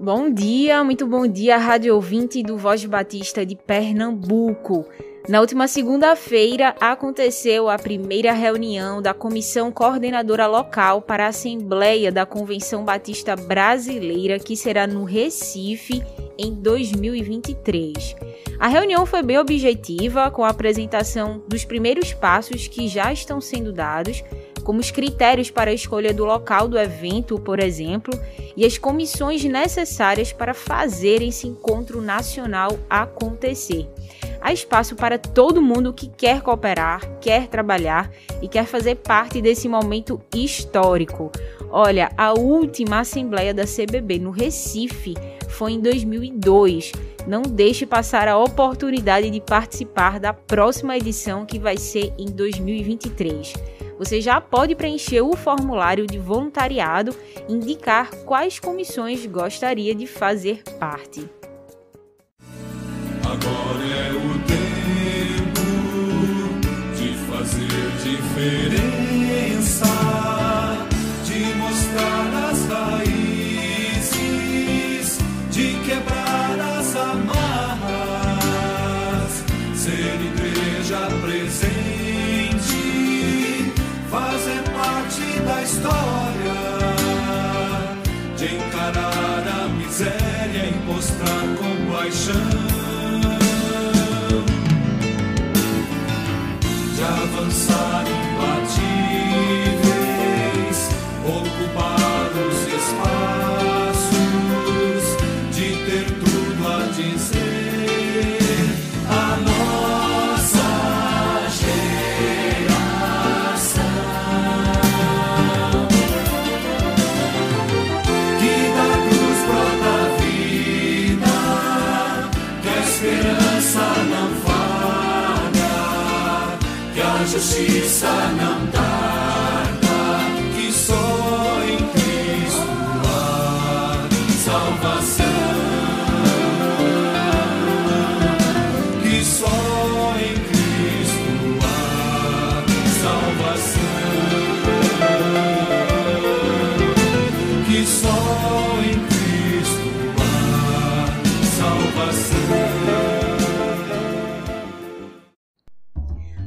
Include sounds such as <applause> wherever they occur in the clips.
bom dia! Muito bom dia, rádio ouvinte do Voz Batista de Pernambuco. Na última segunda-feira aconteceu a primeira reunião da Comissão Coordenadora Local para a Assembleia da Convenção Batista Brasileira, que será no Recife em 2023. A reunião foi bem objetiva, com a apresentação dos primeiros passos que já estão sendo dados, como os critérios para a escolha do local do evento, por exemplo, e as comissões necessárias para fazer esse encontro nacional acontecer há espaço para todo mundo que quer cooperar, quer trabalhar e quer fazer parte desse momento histórico. Olha, a última assembleia da CBB no Recife foi em 2002. Não deixe passar a oportunidade de participar da próxima edição que vai ser em 2023. Você já pode preencher o formulário de voluntariado e indicar quais comissões gostaria de fazer parte. Agora é o tempo de fazer diferença, de mostrar as raízes, história, de encarar a miséria e mostrar compaixão. avançar imbatíveis, justiça não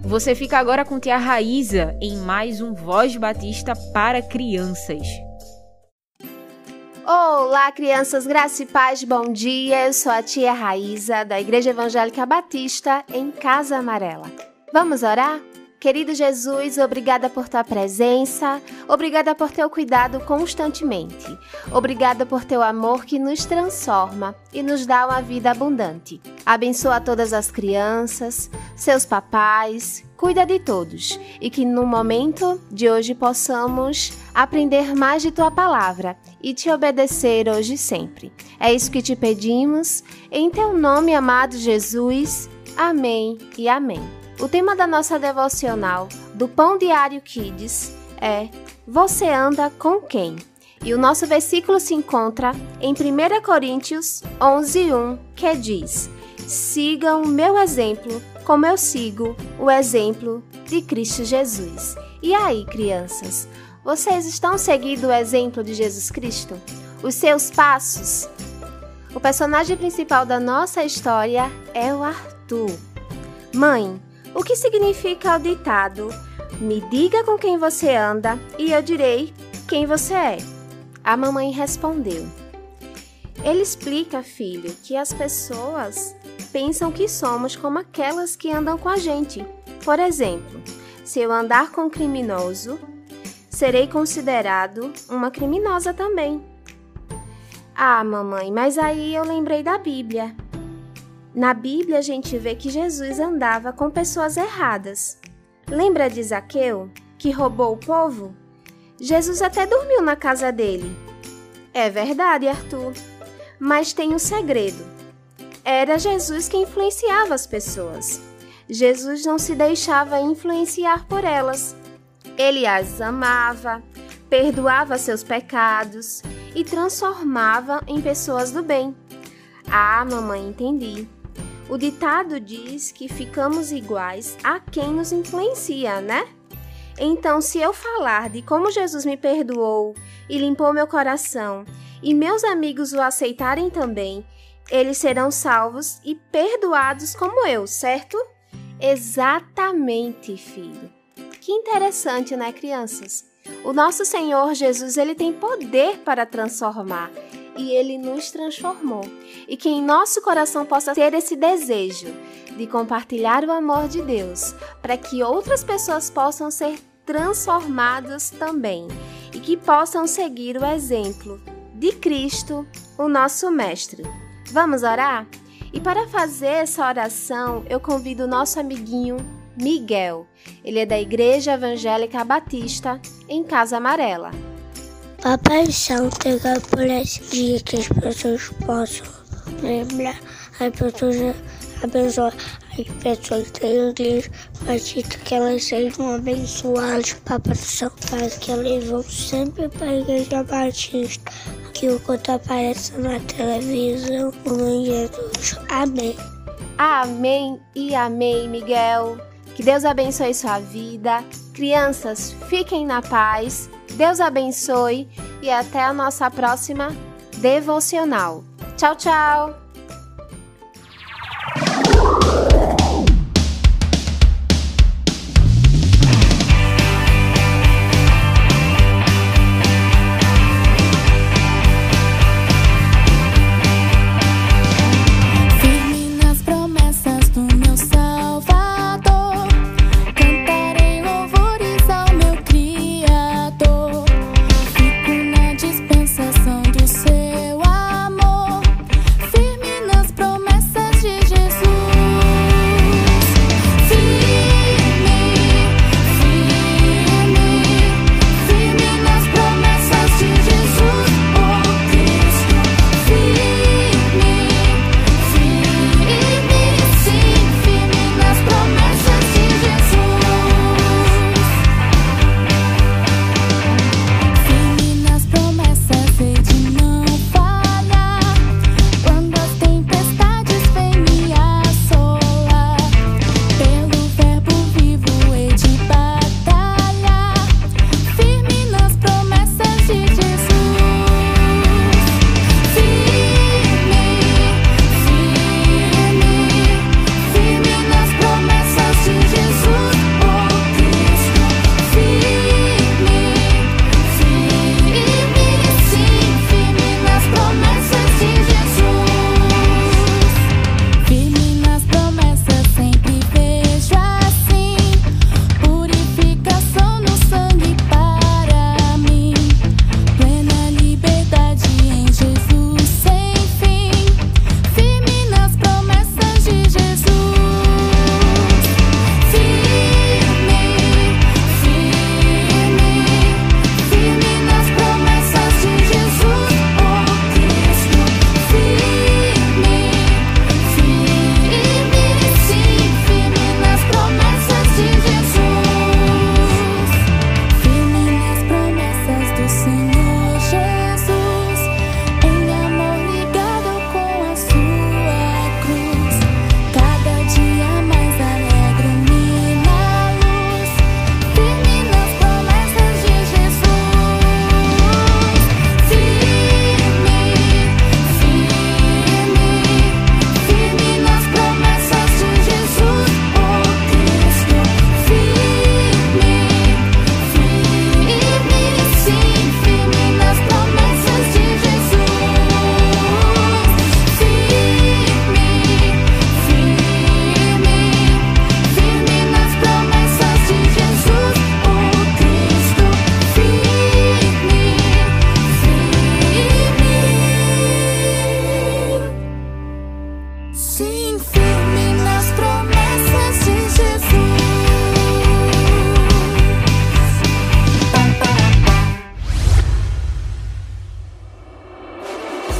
Você fica agora com Tia Raíza em mais um Voz Batista para crianças. Olá, crianças, graça e paz, bom dia. Eu sou a tia Raíza, da Igreja Evangélica Batista, em Casa Amarela. Vamos orar? Querido Jesus, obrigada por tua presença, obrigada por teu cuidado constantemente, obrigada por teu amor que nos transforma e nos dá uma vida abundante. Abençoa todas as crianças, seus papais, cuida de todos e que no momento de hoje possamos aprender mais de tua palavra e te obedecer hoje e sempre. É isso que te pedimos, em teu nome, amado Jesus. Amém e amém. O tema da nossa devocional do Pão Diário Kids é Você anda com quem? E o nosso versículo se encontra em 1 Coríntios 11:1, que diz: Sigam o meu exemplo, como eu sigo o exemplo de Cristo Jesus. E aí, crianças, vocês estão seguindo o exemplo de Jesus Cristo? Os seus passos? O personagem principal da nossa história é o Arthur. Mãe, o que significa o ditado: Me diga com quem você anda e eu direi quem você é? A mamãe respondeu: Ele explica, filho, que as pessoas pensam que somos como aquelas que andam com a gente. Por exemplo, se eu andar com um criminoso, serei considerado uma criminosa também. Ah, mamãe, mas aí eu lembrei da Bíblia. Na Bíblia a gente vê que Jesus andava com pessoas erradas. Lembra de Zaqueu, que roubou o povo? Jesus até dormiu na casa dele. É verdade, Arthur. Mas tem um segredo. Era Jesus que influenciava as pessoas. Jesus não se deixava influenciar por elas. Ele as amava, perdoava seus pecados e transformava em pessoas do bem. Ah, mamãe, entendi. O ditado diz que ficamos iguais a quem nos influencia, né? Então, se eu falar de como Jesus me perdoou e limpou meu coração, e meus amigos o aceitarem também, eles serão salvos e perdoados como eu, certo? Exatamente, filho. Que interessante, né, crianças? O nosso Senhor Jesus, ele tem poder para transformar e ele nos transformou. E que em nosso coração possa ter esse desejo de compartilhar o amor de Deus, para que outras pessoas possam ser transformadas também e que possam seguir o exemplo de Cristo, o nosso Mestre. Vamos orar? E para fazer essa oração, eu convido o nosso amiguinho Miguel. Ele é da Igreja Evangélica Batista, em Casa Amarela. Papai Santo, por esse dia que as pessoas possam lembrar, as pessoas abençoar as pessoas da igreja, Batista, que elas sejam abençoadas, Papai Santo, faz que elas vão sempre para a igreja Batista, que o quanto aparece na televisão, o Jesus. Amém. Amém e amém, Miguel. Que Deus abençoe sua vida. Crianças, fiquem na paz. Deus abençoe e até a nossa próxima devocional. Tchau, tchau!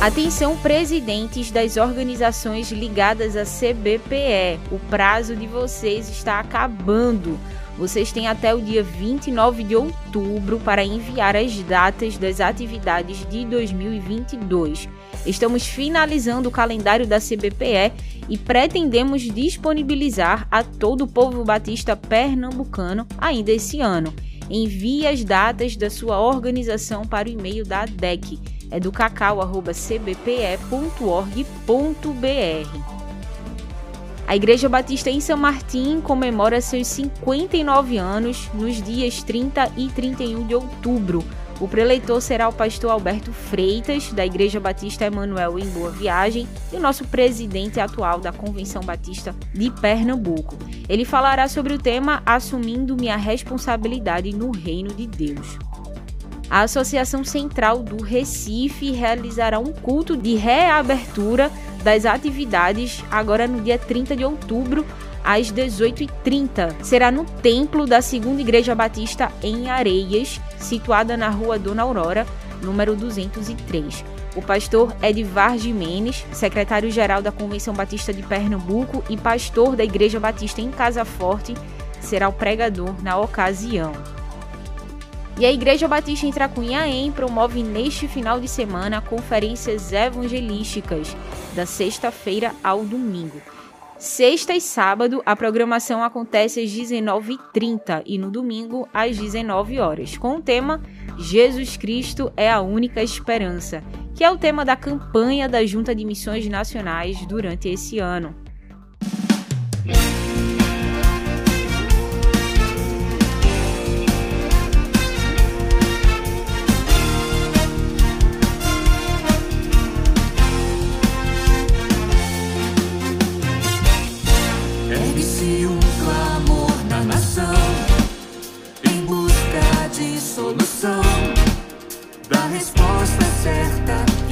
Atenção, presidentes das organizações ligadas à CBPE. O prazo de vocês está acabando. Vocês têm até o dia 29 de outubro para enviar as datas das atividades de 2022. Estamos finalizando o calendário da CBPE e pretendemos disponibilizar a todo o povo batista pernambucano ainda esse ano. Envie as datas da sua organização para o e-mail da ADEC, é do cacau.cbpe.org.br. A Igreja Batista em São Martim comemora seus 59 anos nos dias 30 e 31 de outubro. O preleitor será o pastor Alberto Freitas, da Igreja Batista Emanuel em Boa Viagem, e o nosso presidente atual da Convenção Batista de Pernambuco. Ele falará sobre o tema Assumindo minha responsabilidade no Reino de Deus. A Associação Central do Recife realizará um culto de reabertura das atividades agora no dia 30 de outubro, às 18h30. Será no templo da Segunda Igreja Batista em Areias, situada na rua Dona Aurora, número 203. O pastor Edvar Jimenez, secretário-geral da Convenção Batista de Pernambuco e pastor da Igreja Batista em Casa Forte, será o pregador na ocasião. E a Igreja Batista em Tracunhaém promove neste final de semana conferências evangelísticas, da sexta-feira ao domingo. Sexta e sábado, a programação acontece às 19h30 e no domingo às 19 horas, com o tema Jesus Cristo é a única esperança, que é o tema da campanha da Junta de Missões Nacionais durante esse ano.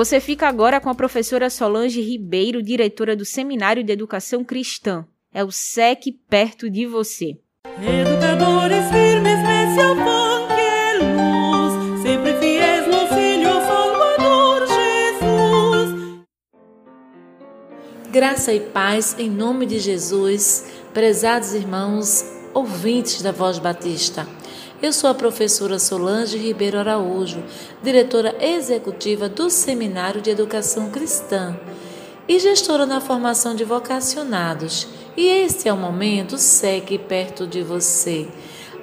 Você fica agora com a professora Solange Ribeiro, diretora do Seminário de Educação Cristã. É o SEC perto de você. Educadores firmes nesse afã que é luz, sempre fiéis no Filho Salvador Jesus. Graça e paz em nome de Jesus, prezados irmãos, ouvintes da Voz Batista. Eu sou a professora Solange Ribeiro Araújo, diretora executiva do Seminário de Educação Cristã e gestora na formação de vocacionados. E este é o momento segue perto de você.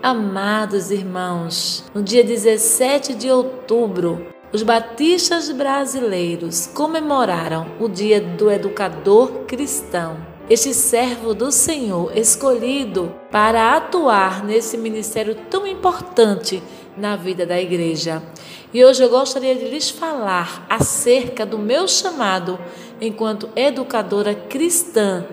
Amados irmãos, no dia 17 de outubro, os batistas brasileiros comemoraram o Dia do Educador Cristão este servo do Senhor escolhido para atuar nesse ministério tão importante na vida da igreja. E hoje eu gostaria de lhes falar acerca do meu chamado enquanto educadora cristã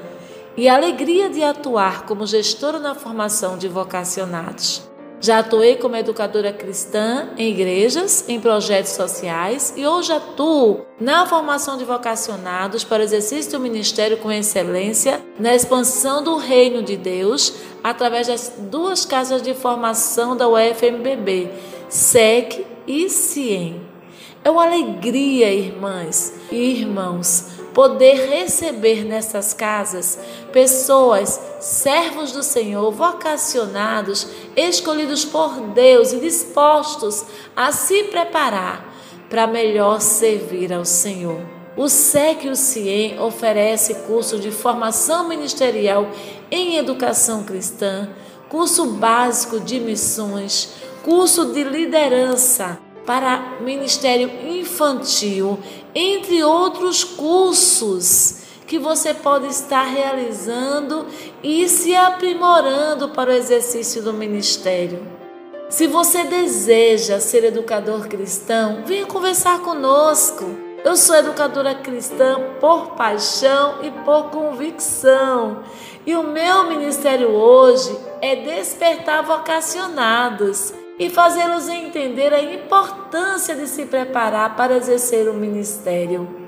e a alegria de atuar como gestora na formação de vocacionados. Já atuei como educadora cristã em igrejas, em projetos sociais e hoje atuo na formação de vocacionados para o exercício do ministério com excelência, na expansão do reino de Deus, através das duas casas de formação da UFMBB, SEC e CIEM. É uma alegria, irmãs e irmãos, poder receber nessas casas pessoas, servos do Senhor, vocacionados, escolhidos por Deus e dispostos a se preparar para melhor servir ao Senhor. O SEC e o CIEM oferece curso de formação ministerial em educação cristã, curso básico de missões, curso de liderança, para ministério infantil, entre outros cursos que você pode estar realizando e se aprimorando para o exercício do ministério. Se você deseja ser educador cristão, venha conversar conosco. Eu sou educadora cristã por paixão e por convicção. E o meu ministério hoje é despertar vocacionados e fazê-los entender a importância de se preparar para exercer o ministério.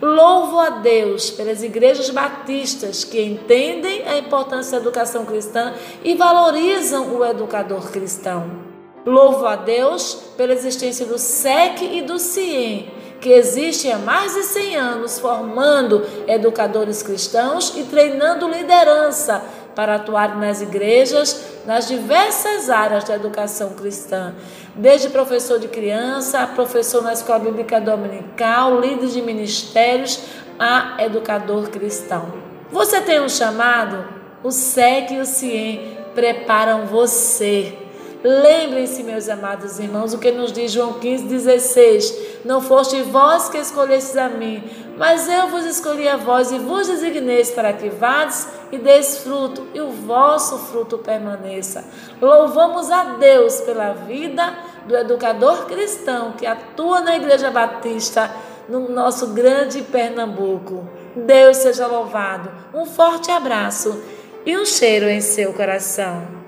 Louvo a Deus pelas igrejas batistas que entendem a importância da educação cristã e valorizam o educador cristão. Louvo a Deus pela existência do SEC e do CIEM, que existem há mais de 100 anos formando educadores cristãos e treinando liderança para atuar nas igrejas, nas diversas áreas da educação cristã, desde professor de criança, professor na escola bíblica dominical, líder de ministérios, a educador cristão. Você tem um chamado? O SEC e o CIEM preparam você Lembrem-se, meus amados irmãos, o que nos diz João 15,16: Não foste vós que escolhestes a mim, mas eu vos escolhi a vós e vos designeis para que vades e deis fruto, e o vosso fruto permaneça. Louvamos a Deus pela vida do educador cristão que atua na Igreja Batista no nosso grande Pernambuco. Deus seja louvado. Um forte abraço e um cheiro em seu coração.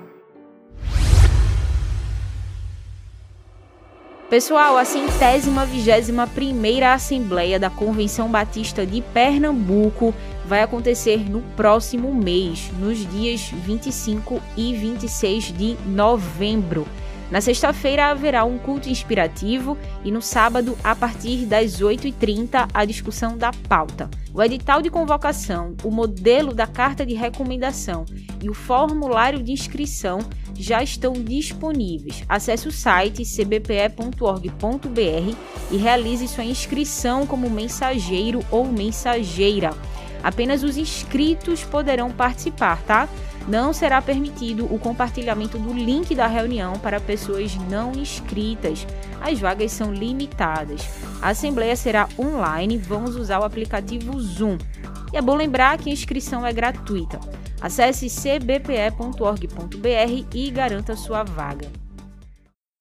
Pessoal, a centésima vigésima primeira Assembleia da Convenção Batista de Pernambuco vai acontecer no próximo mês, nos dias 25 e 26 de novembro. Na sexta-feira haverá um culto inspirativo e no sábado, a partir das 8h30, a discussão da pauta. O edital de convocação, o modelo da carta de recomendação e o formulário de inscrição já estão disponíveis. Acesse o site cbpe.org.br e realize sua inscrição como mensageiro ou mensageira. Apenas os inscritos poderão participar, tá? Não será permitido o compartilhamento do link da reunião para pessoas não inscritas. As vagas são limitadas. A assembleia será online, vamos usar o aplicativo Zoom. E é bom lembrar que a inscrição é gratuita. Acesse cbpe.org.br e garanta sua vaga.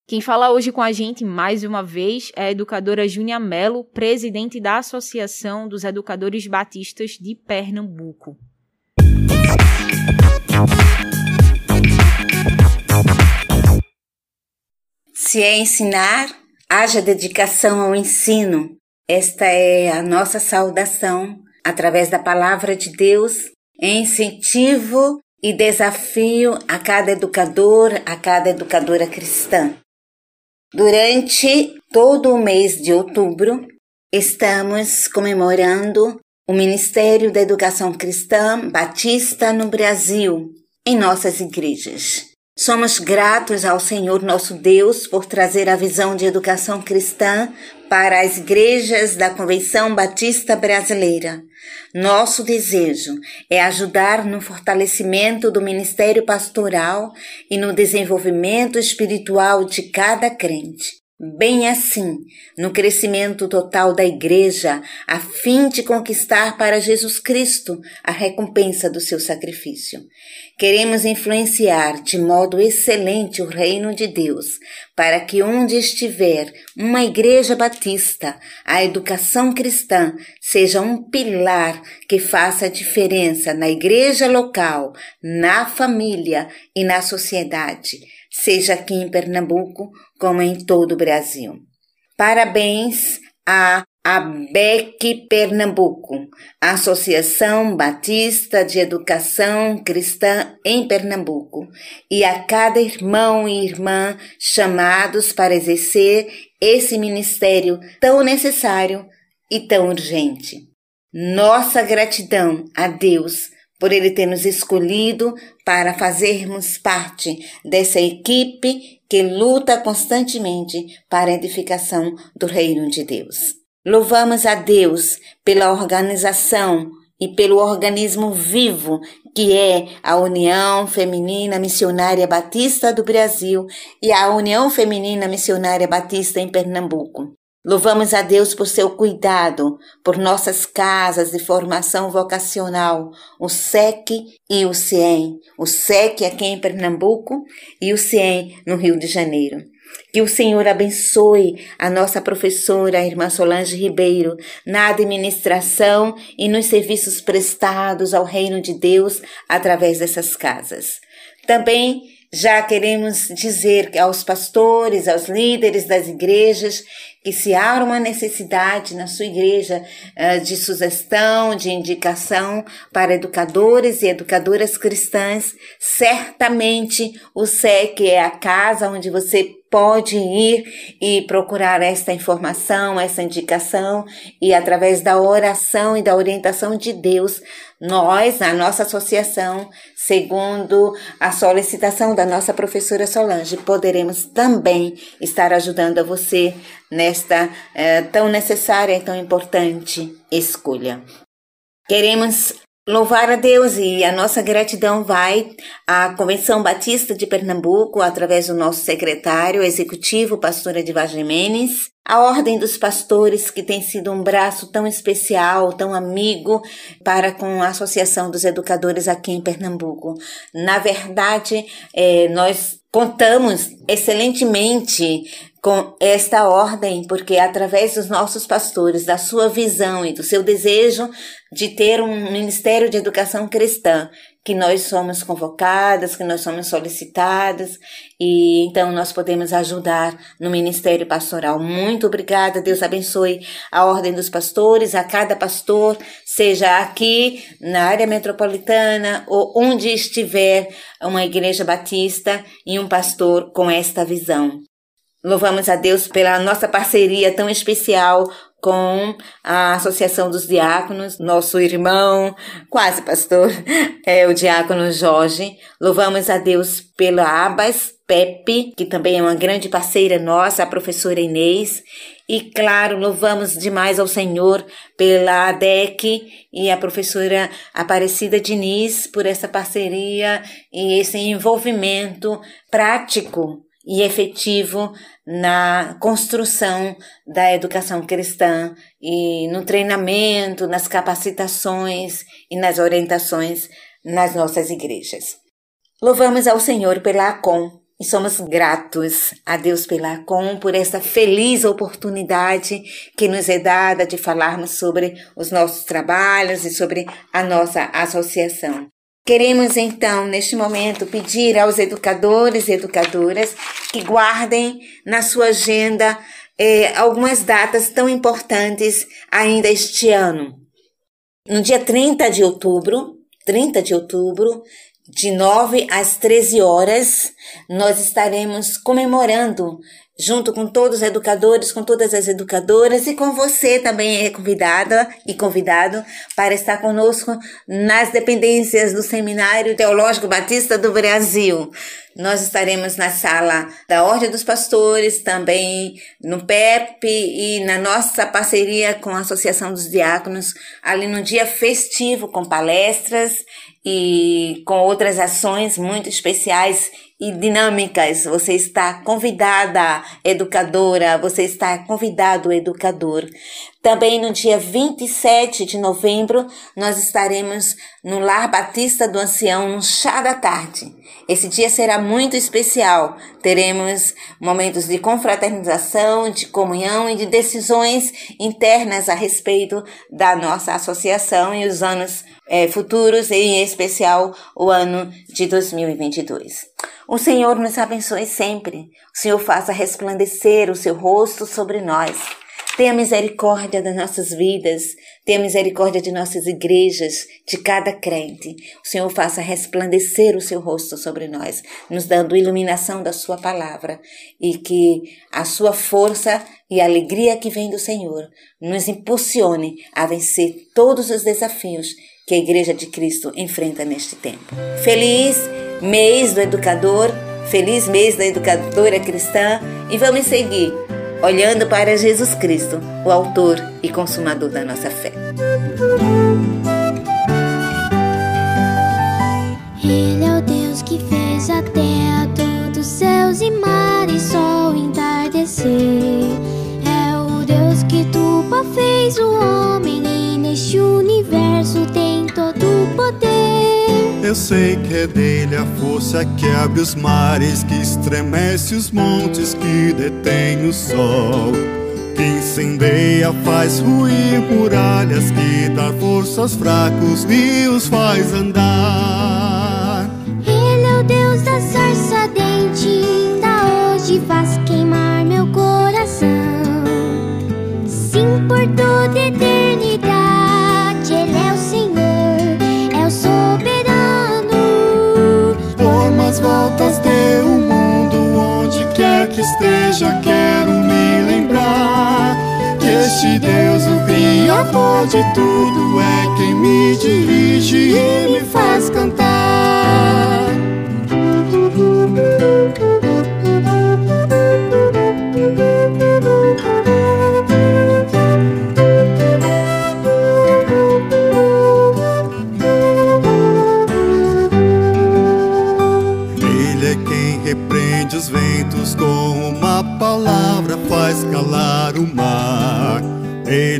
Quem fala hoje com a gente mais uma vez é a educadora Júnia Mello, presidente da Associação dos Educadores Batistas de Pernambuco. Se é ensinar, haja dedicação ao ensino. Esta é a nossa saudação através da palavra de Deus, incentivo e desafio a cada educador, a cada educadora cristã. Durante todo o mês de outubro, estamos comemorando o Ministério da Educação Cristã Batista no Brasil, em nossas igrejas. Somos gratos ao Senhor nosso Deus por trazer a visão de educação cristã para as igrejas da Convenção Batista Brasileira. Nosso desejo é ajudar no fortalecimento do ministério pastoral e no desenvolvimento espiritual de cada crente. Bem assim, no crescimento total da Igreja, a fim de conquistar para Jesus Cristo a recompensa do seu sacrifício. Queremos influenciar de modo excelente o reino de Deus, para que onde estiver uma igreja batista, a educação cristã seja um pilar que faça a diferença na igreja local, na família e na sociedade seja aqui em Pernambuco como em todo o Brasil. Parabéns a ABEC Pernambuco, Associação Batista de Educação Cristã em Pernambuco, e a cada irmão e irmã chamados para exercer esse ministério tão necessário e tão urgente. Nossa gratidão a Deus por Ele ter nos escolhido para fazermos parte dessa equipe que luta constantemente para a edificação do Reino de Deus. Louvamos a Deus pela organização e pelo organismo vivo que é a União Feminina Missionária Batista do Brasil e a União Feminina Missionária Batista em Pernambuco. Louvamos a Deus por seu cuidado, por nossas casas de formação vocacional, o SEC e o CIEM, o SEC aqui em Pernambuco e o CIEM no Rio de Janeiro. Que o Senhor abençoe a nossa professora, a irmã Solange Ribeiro, na administração e nos serviços prestados ao reino de Deus através dessas casas. Também já queremos dizer aos pastores, aos líderes das igrejas, que se há uma necessidade na sua igreja uh, de sugestão, de indicação para educadores e educadoras cristãs, certamente o SEC é a casa onde você pode ir e procurar esta informação, essa indicação e através da oração e da orientação de Deus, nós, a nossa associação, segundo a solicitação da nossa professora Solange, poderemos também estar ajudando a você nesta eh, tão necessária e tão importante escolha. Queremos Louvar a Deus e a nossa gratidão vai à Convenção Batista de Pernambuco, através do nosso secretário executivo, pastor Edivar Jimenez, a Ordem dos Pastores, que tem sido um braço tão especial, tão amigo para com a Associação dos Educadores aqui em Pernambuco. Na verdade, é, nós contamos excelentemente com esta ordem, porque através dos nossos pastores, da sua visão e do seu desejo de ter um ministério de educação cristã, que nós somos convocadas, que nós somos solicitadas e então nós podemos ajudar no ministério pastoral. Muito obrigada, Deus abençoe a ordem dos pastores, a cada pastor, seja aqui na área metropolitana ou onde estiver uma igreja batista e um pastor com esta visão. Louvamos a Deus pela nossa parceria tão especial com a Associação dos Diáconos, nosso irmão, quase pastor, <laughs> é o diácono Jorge. Louvamos a Deus pela Abas Pepe, que também é uma grande parceira nossa, a professora Inês. E claro, louvamos demais ao Senhor pela ADEC e a professora Aparecida Diniz por essa parceria e esse envolvimento prático e efetivo na construção da educação cristã e no treinamento, nas capacitações e nas orientações nas nossas igrejas. Louvamos ao Senhor pela ACOM e somos gratos a Deus pela ACOM por essa feliz oportunidade que nos é dada de falarmos sobre os nossos trabalhos e sobre a nossa associação. Queremos então, neste momento, pedir aos educadores e educadoras que guardem na sua agenda é, algumas datas tão importantes ainda este ano. No dia 30 de outubro, 30 de outubro, de 9 às 13 horas, nós estaremos comemorando junto com todos os educadores, com todas as educadoras e com você também é convidada e convidado para estar conosco nas dependências do Seminário Teológico Batista do Brasil. Nós estaremos na sala da Ordem dos Pastores, também no PEP e na nossa parceria com a Associação dos Diáconos, ali no dia festivo com palestras e com outras ações muito especiais e dinâmicas. Você está convidada, educadora, você está convidado, educador. Também no dia 27 de novembro, nós estaremos no Lar Batista do Ancião, no chá da tarde. Esse dia será muito especial. Teremos momentos de confraternização, de comunhão e de decisões internas a respeito da nossa associação e os anos é, futuros, em especial o ano de 2022. O Senhor nos abençoe sempre. O Senhor faça resplandecer o seu rosto sobre nós. Tenha misericórdia das nossas vidas, tenha misericórdia de nossas igrejas, de cada crente. O Senhor faça resplandecer o seu rosto sobre nós, nos dando iluminação da sua palavra e que a sua força e a alegria que vem do Senhor nos impulsione a vencer todos os desafios que a Igreja de Cristo enfrenta neste tempo. Feliz mês do educador, feliz mês da educadora cristã e vamos seguir olhando para Jesus Cristo, o autor e consumador da nossa fé. Ele é o Deus que fez a terra, todos os céus e mares, sol entardecer. É o Deus que tupa fez o homem e neste universo todo o poder. Eu sei que é dele a força que abre os mares, que estremece os montes, que detém o sol. Que incendeia, faz ruir muralhas, que dá força aos fracos e os faz andar. Criador de tudo, é quem me dirige e me faz cantar.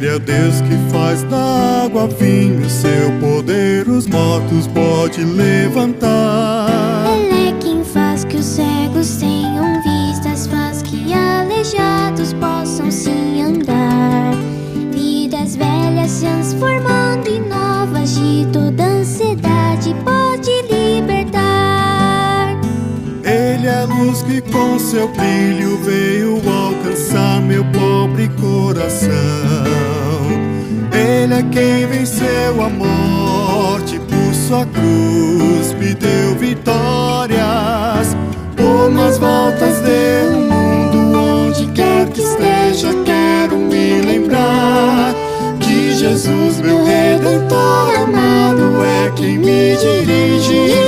Ele é o Deus que faz da água vinho, seu poder os mortos pode levantar. Ele é quem faz que os cegos tenham vistas, faz que aleijados possam se andar. Vidas velhas se transformando em novas, de toda ansiedade pode libertar. Ele é a luz que com seu brilho veio alcançar meu pobre coração. É quem venceu a morte por sua cruz, me deu vitórias. Por mais voltas deu o mundo, onde quer que esteja, quero me lembrar que Jesus, meu redentor amado, é quem me dirige